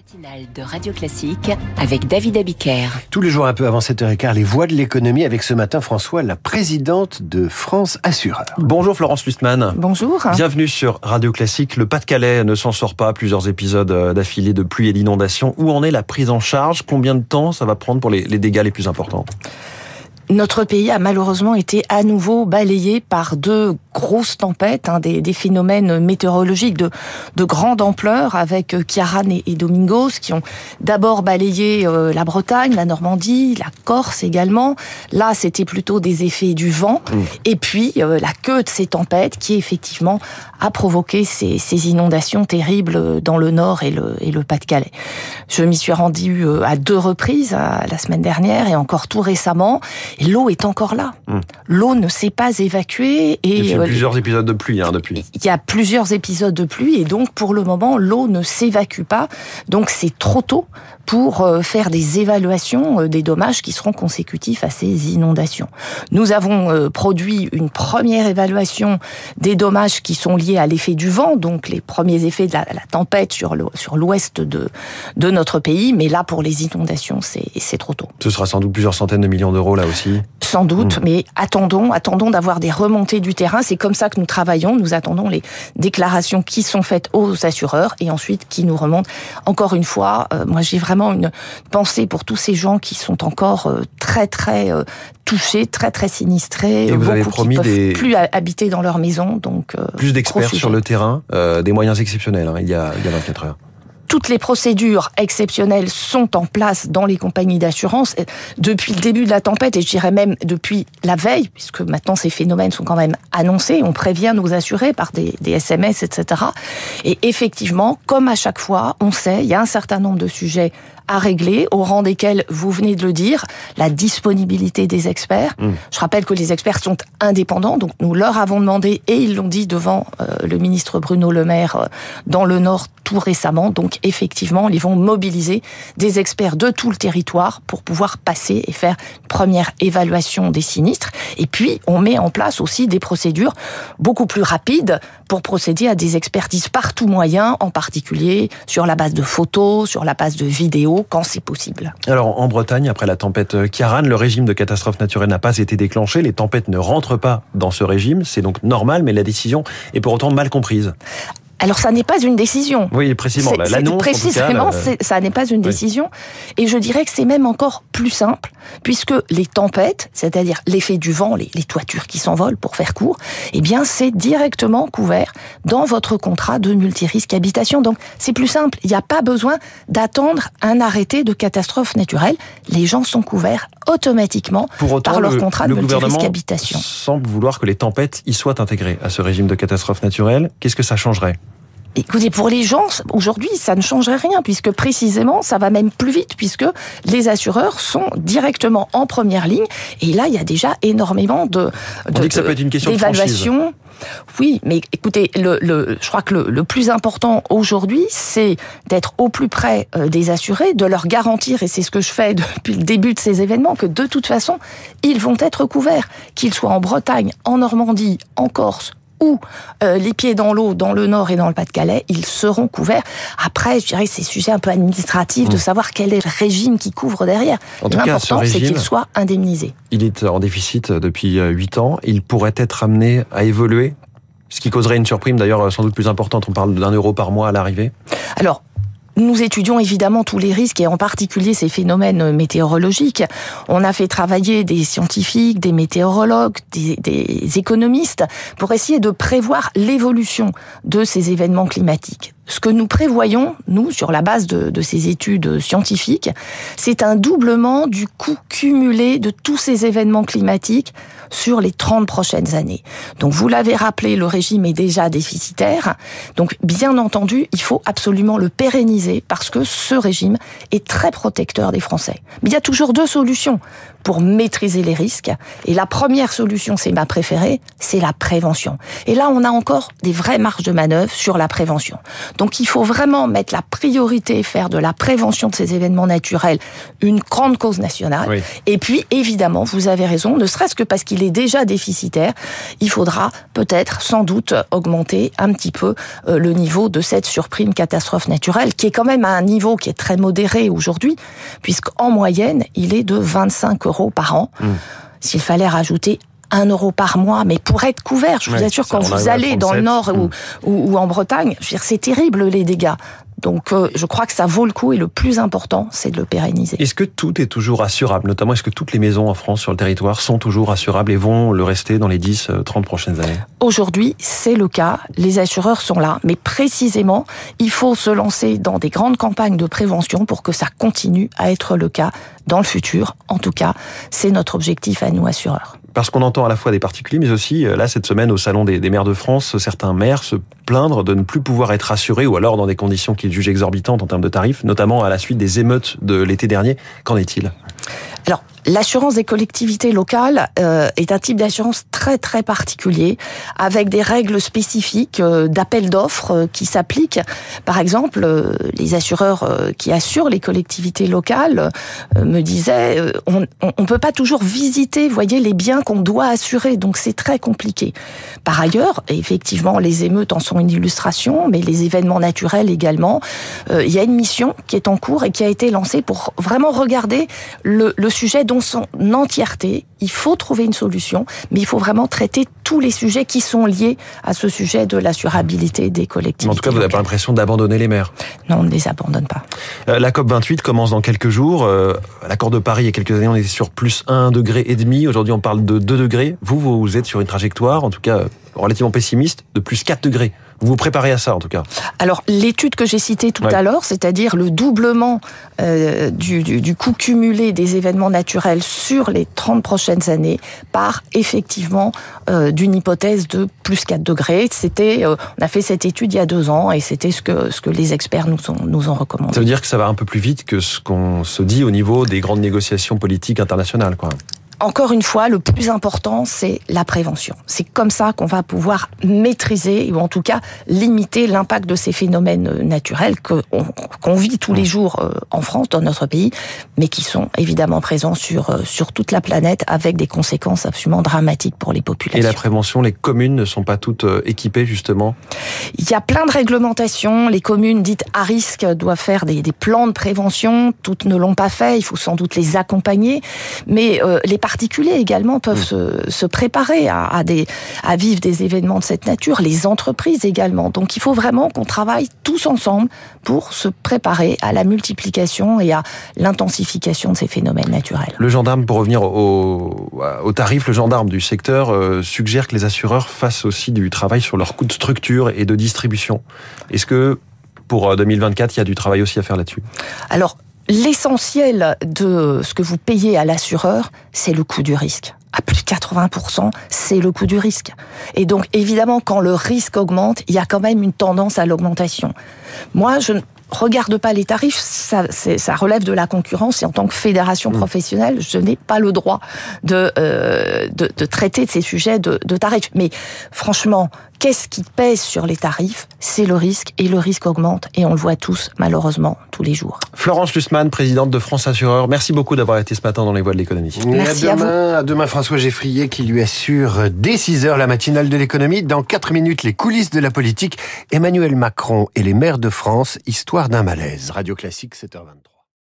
matinale de Radio Classique avec David Abiker. Tous les jours un peu avant 7h15, les voix de l'économie avec ce matin François, la présidente de France Assureur. Bonjour Florence Lustmann. Bonjour. Bienvenue sur Radio Classique. Le Pas-de-Calais ne s'en sort pas. Plusieurs épisodes euh, d'affilée de pluie et d'inondation. Où en est la prise en charge? Combien de temps ça va prendre pour les dégâts les plus importants? Notre pays a malheureusement été à nouveau balayé par deux grosses tempêtes, hein, des, des, phénomènes météorologiques de, de grande ampleur avec euh, Kiaran et, et, Domingos qui ont d'abord balayé euh, la Bretagne, la Normandie, la Corse également. Là, c'était plutôt des effets du vent. Mmh. Et puis, euh, la queue de ces tempêtes qui effectivement a provoqué ces, ces inondations terribles dans le nord et le, et le Pas-de-Calais. Je m'y suis rendue euh, à deux reprises à, la semaine dernière et encore tout récemment. Et l'eau est encore là. Mmh. L'eau ne s'est pas évacuée. Et il y a plusieurs épisodes de pluie hein, depuis. Il y a plusieurs épisodes de pluie et donc pour le moment l'eau ne s'évacue pas. Donc c'est trop tôt pour euh, faire des évaluations euh, des dommages qui seront consécutifs à ces inondations. Nous avons produit une première évaluation des dommages qui sont liés à l'effet du vent, donc les premiers effets de la, la tempête sur l'ouest de de notre pays, mais là pour les inondations c'est c'est trop tôt. Ce sera sans doute plusieurs centaines de millions d'euros là aussi. Sans doute, mmh. mais attendons, attendons d'avoir des remontées du terrain. C'est comme ça que nous travaillons. Nous attendons les déclarations qui sont faites aux assureurs et ensuite qui nous remontent. Encore une fois, euh, moi j'ai vraiment une pensée pour tous ces gens qui sont encore euh, très très euh, touchés, très très sinistrés. Et vous beaucoup avez promis qui des plus habiter dans leur maison, donc plus d'experts sur le terrain, euh, des moyens exceptionnels. Hein, il y a il y a 24 heures toutes les procédures exceptionnelles sont en place dans les compagnies d'assurance depuis le début de la tempête et je dirais même depuis la veille, puisque maintenant ces phénomènes sont quand même annoncés, on prévient nos assurés par des, des SMS, etc. Et effectivement, comme à chaque fois, on sait, il y a un certain nombre de sujets à régler, au rang desquels vous venez de le dire, la disponibilité des experts. Mmh. Je rappelle que les experts sont indépendants, donc nous leur avons demandé, et ils l'ont dit devant euh, le ministre Bruno Le Maire euh, dans le Nord tout récemment. Donc effectivement, ils vont mobiliser des experts de tout le territoire pour pouvoir passer et faire une première évaluation des sinistres. Et puis, on met en place aussi des procédures beaucoup plus rapides pour procéder à des expertises par tout moyen, en particulier sur la base de photos, sur la base de vidéos, quand c'est possible. Alors en Bretagne, après la tempête Kiaran, le régime de catastrophe naturelle n'a pas été déclenché. Les tempêtes ne rentrent pas dans ce régime. C'est donc normal, mais la décision est pour autant mal comprise. Alors ça n'est pas une décision. Oui, précisément. L'annonce, précisément, cas, ça n'est pas une décision. Et je dirais que c'est même encore plus simple, puisque les tempêtes, c'est-à-dire l'effet du vent, les, les toitures qui s'envolent, pour faire court, eh bien c'est directement couvert dans votre contrat de multirisque habitation. Donc c'est plus simple. Il n'y a pas besoin d'attendre un arrêté de catastrophe naturelle. Les gens sont couverts automatiquement pour autant, par leur le, contrat le de multirisque habitation. semble vouloir que les tempêtes y soient intégrées à ce régime de catastrophe naturelle. Qu'est-ce que ça changerait? Écoutez, pour les gens, aujourd'hui, ça ne changerait rien, puisque précisément, ça va même plus vite, puisque les assureurs sont directement en première ligne. Et là, il y a déjà énormément de, de On dit que ça peut être une question d'évaluation. Oui, mais écoutez, le, le, je crois que le, le plus important aujourd'hui, c'est d'être au plus près euh, des assurés, de leur garantir, et c'est ce que je fais depuis le début de ces événements, que de toute façon, ils vont être couverts, qu'ils soient en Bretagne, en Normandie, en Corse ou euh, les pieds dans l'eau dans le Nord et dans le Pas-de-Calais, ils seront couverts. Après, je dirais que c'est sujet un peu administratif mmh. de savoir quel est le régime qui couvre derrière. L'important, c'est qu'il soit indemnisé. Il est en déficit depuis 8 ans. Il pourrait être amené à évoluer ce qui causerait une surprime d'ailleurs sans doute plus importante. On parle d'un euro par mois à l'arrivée. Alors, nous étudions évidemment tous les risques et en particulier ces phénomènes météorologiques. On a fait travailler des scientifiques, des météorologues, des, économistes pour essayer de prévoir l'évolution de ces événements climatiques. Ce que nous prévoyons, nous, sur la base de, de ces études scientifiques, c'est un doublement du coût cumulé de tous ces événements climatiques sur les 30 prochaines années. Donc vous l'avez rappelé, le régime est déjà déficitaire. Donc bien entendu, il faut absolument le pérenniser parce que ce régime est très protecteur des Français. Mais il y a toujours deux solutions pour maîtriser les risques. Et la première solution, c'est ma préférée, c'est la prévention. Et là, on a encore des vraies marges de manœuvre sur la prévention. Donc il faut vraiment mettre la priorité, faire de la prévention de ces événements naturels une grande cause nationale. Et puis, évidemment, vous avez raison, ne serait-ce que parce qu'il est déjà déficitaire, il faudra peut-être, sans doute, augmenter un petit peu euh, le niveau de cette surprime catastrophe naturelle, qui est quand même à un niveau qui est très modéré aujourd'hui, puisqu'en moyenne, il est de 25 euros par an. Mmh. S'il fallait rajouter un euro par mois, mais pour être couvert, je vous assure, quand vous allez dans le Nord ou, ou, ou, en Bretagne, c'est terrible les dégâts. Donc euh, je crois que ça vaut le coup et le plus important, c'est de le pérenniser. Est-ce que tout est toujours assurable? Notamment, est-ce que toutes les maisons en France sur le territoire sont toujours assurables et vont le rester dans les 10, 30 euh, prochaines années? Aujourd'hui, c'est le cas. Les assureurs sont là. Mais précisément, il faut se lancer dans des grandes campagnes de prévention pour que ça continue à être le cas dans le futur. En tout cas, c'est notre objectif à nous assureurs parce qu'on entend à la fois des particuliers, mais aussi, euh, là, cette semaine, au Salon des, maires de France, certains maires se plaindre de ne plus pouvoir être assurés, ou alors dans des conditions qu'ils jugent exorbitantes en termes de tarifs, notamment à la suite des émeutes de l'été dernier. Qu'en est-il? Alors, L'assurance des collectivités locales euh, est un type d'assurance très très particulier, avec des règles spécifiques euh, d'appel d'offres euh, qui s'appliquent. Par exemple, les assureurs qui assurent les collectivités locales me disaient on ne peut pas toujours visiter, voyez, les biens qu'on doit assurer, donc c'est très compliqué. Par ailleurs, effectivement, les émeutes en sont une illustration, mais les événements naturels également. Il y a une mission qui est en cours et qui a été lancée pour vraiment regarder le, le sujet dans son entièreté. Il faut trouver une solution, mais il faut vraiment traiter tous les sujets qui sont liés à ce sujet de l'assurabilité des collectivités. En tout cas, vous n'avez pas l'impression d'abandonner les maires? Non, on ne les abandonne pas. Euh, la COP 28 commence dans quelques jours. Euh, l'accord de Paris, il y a quelques années, on était sur plus 1 degré et demi. Aujourd'hui, on parle de 2 degrés. Vous, vous êtes sur une trajectoire, en tout cas relativement pessimiste, de plus 4 degrés. Vous vous préparez à ça, en tout cas. Alors, l'étude que j'ai citée tout à l'heure, c'est-à-dire le doublement euh, du, du, du, coût cumulé des événements naturels sur les 30 prochaines années, part effectivement euh, d'une hypothèse de plus 4 degrés. C'était, euh, on a fait cette étude il y a deux ans et c'était ce que, ce que les experts nous ont, nous ont recommandé. Ça veut dire que ça va un peu plus vite que ce qu'on se dit au niveau des grandes négociations politiques internationales, quoi encore une fois, le plus important, c'est la prévention. C'est comme ça qu'on va pouvoir maîtriser, ou en tout cas limiter l'impact de ces phénomènes euh, naturels qu'on vit tous les jours euh, en France, dans notre pays, mais qui sont évidemment présents sur, euh, sur toute la planète avec des conséquences absolument dramatiques pour les populations. Et la prévention, les communes ne sont pas toutes équipées justement? Il y a plein de réglementations. Les communes dites à risque doivent faire des, des plans de prévention. Toutes ne l'ont pas fait. Il faut sans doute les accompagner. Mais euh, les particuliers également peuvent se, se, préparer à, à, des, à vivre des événements de cette nature, les entreprises également. Donc il faut vraiment qu'on travaille tous ensemble pour se préparer à la multiplication et à l'intensification de ces phénomènes naturels. Le gendarme, pour revenir au, au tarif, le gendarme du secteur euh, suggère que les assureurs fassent aussi du travail sur leurs coûts de structure et de distribution. Est-ce que pour 2024, euh, il y a du travail aussi à faire là-dessus? Alors, l'essentiel de ce que vous payez à l'assureur, c'est le coût du risque. À plus de 80%, c'est le coût du risque. Et donc, évidemment, quand le risque augmente, il y a quand même une tendance à l'augmentation. Moi, je ne regarde pas les tarifs, ça, ça, relève de la concurrence et en tant que fédération mmh. professionnelle, je n'ai pas le droit de, euh, de, de, traiter de ces sujets de, de tarifs. Mais franchement, qu'est-ce qui pèse sur les tarifs? C'est le risque et le risque augmente et on le voit tous malheureusement tous les jours. Florence Lussmann, présidente de France Assureur, merci beaucoup d'avoir été ce matin dans les voies de l'économie. Merci à, demain, à, demain François Geffrier qui lui assure dès 6 heures la matinale de l'économie. Dans 4 minutes, les coulisses de la politique. Emmanuel Macron et les maires de France, histoire d'un malaise. Radio Classique 7h23.